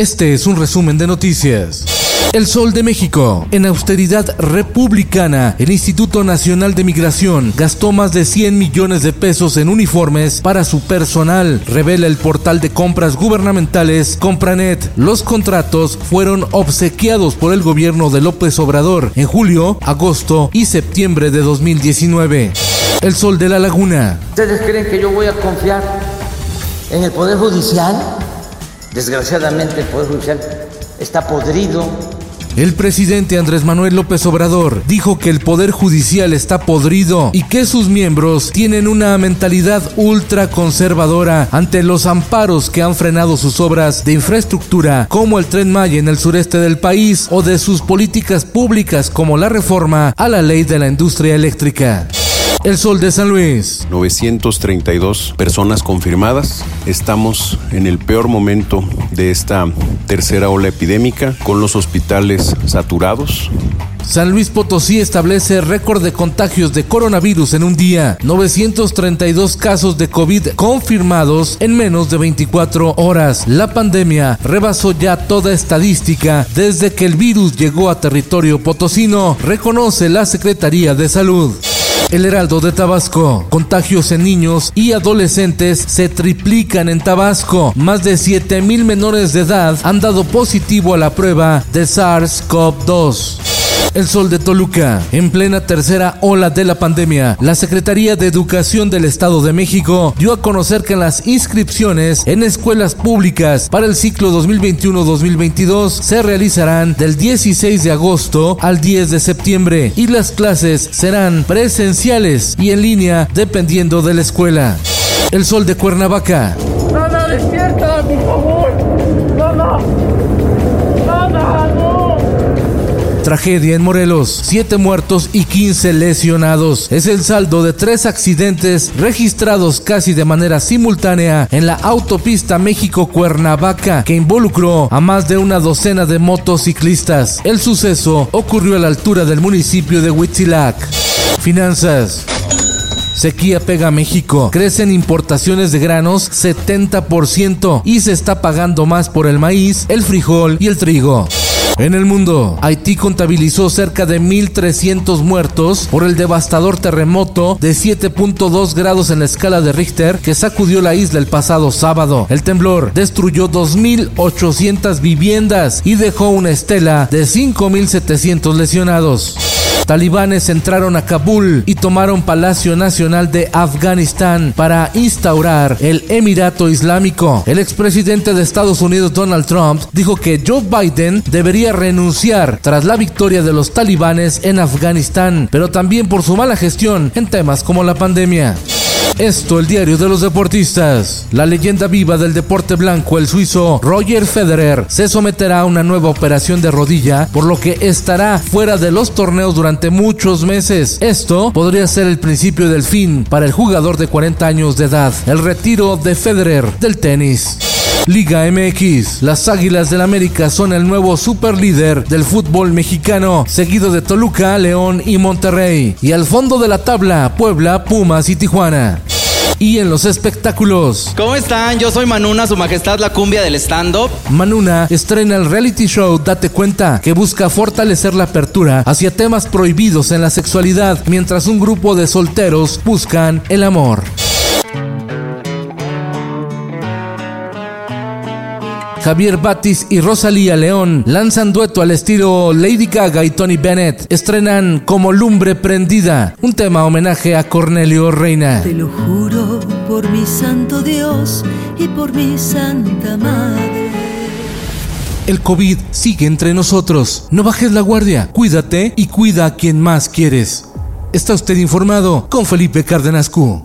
Este es un resumen de noticias. El Sol de México. En austeridad republicana, el Instituto Nacional de Migración gastó más de 100 millones de pesos en uniformes para su personal, revela el portal de compras gubernamentales Compranet. Los contratos fueron obsequiados por el gobierno de López Obrador en julio, agosto y septiembre de 2019. El Sol de la Laguna. ¿Ustedes creen que yo voy a confiar en el Poder Judicial? Desgraciadamente el Poder Judicial está podrido. El presidente Andrés Manuel López Obrador dijo que el Poder Judicial está podrido y que sus miembros tienen una mentalidad ultraconservadora ante los amparos que han frenado sus obras de infraestructura como el tren Maya en el sureste del país o de sus políticas públicas como la reforma a la ley de la industria eléctrica. El Sol de San Luis. 932 personas confirmadas. Estamos en el peor momento de esta tercera ola epidémica con los hospitales saturados. San Luis Potosí establece récord de contagios de coronavirus en un día. 932 casos de COVID confirmados en menos de 24 horas. La pandemia rebasó ya toda estadística desde que el virus llegó a territorio potosino, reconoce la Secretaría de Salud. El Heraldo de Tabasco. Contagios en niños y adolescentes se triplican en Tabasco. Más de 7 mil menores de edad han dado positivo a la prueba de SARS-CoV-2. El Sol de Toluca. En plena tercera ola de la pandemia, la Secretaría de Educación del Estado de México dio a conocer que las inscripciones en escuelas públicas para el ciclo 2021-2022 se realizarán del 16 de agosto al 10 de septiembre y las clases serán presenciales y en línea dependiendo de la escuela. El Sol de Cuernavaca. ¡Nana, despierta, por Tragedia en Morelos, 7 muertos y 15 lesionados. Es el saldo de tres accidentes registrados casi de manera simultánea en la autopista México-Cuernavaca que involucró a más de una docena de motociclistas. El suceso ocurrió a la altura del municipio de Huitzilac. Finanzas. Sequía pega a México. Crecen importaciones de granos 70% y se está pagando más por el maíz, el frijol y el trigo. En el mundo, Haití contabilizó cerca de 1.300 muertos por el devastador terremoto de 7.2 grados en la escala de Richter que sacudió la isla el pasado sábado. El temblor destruyó 2.800 viviendas y dejó una estela de 5.700 lesionados. Talibanes entraron a Kabul y tomaron Palacio Nacional de Afganistán para instaurar el Emirato Islámico. El expresidente de Estados Unidos Donald Trump dijo que Joe Biden debería renunciar tras la victoria de los talibanes en Afganistán, pero también por su mala gestión en temas como la pandemia. Esto, el diario de los deportistas. La leyenda viva del deporte blanco, el suizo Roger Federer, se someterá a una nueva operación de rodilla, por lo que estará fuera de los torneos durante muchos meses. Esto podría ser el principio del fin para el jugador de 40 años de edad, el retiro de Federer del tenis. Liga MX. Las Águilas del América son el nuevo superlíder del fútbol mexicano, seguido de Toluca, León y Monterrey. Y al fondo de la tabla, Puebla, Pumas y Tijuana. Y en los espectáculos, ¿Cómo están? Yo soy Manuna, su majestad la cumbia del stand-up. Manuna estrena el reality show Date Cuenta, que busca fortalecer la apertura hacia temas prohibidos en la sexualidad, mientras un grupo de solteros buscan el amor. Javier Batis y Rosalía León lanzan dueto al estilo Lady Gaga y Tony Bennett. Estrenan Como Lumbre Prendida, un tema homenaje a Cornelio Reina. Te lo juro por mi santo Dios y por mi santa madre. El COVID sigue entre nosotros. No bajes la guardia. Cuídate y cuida a quien más quieres. Está usted informado con Felipe Cárdenas Q.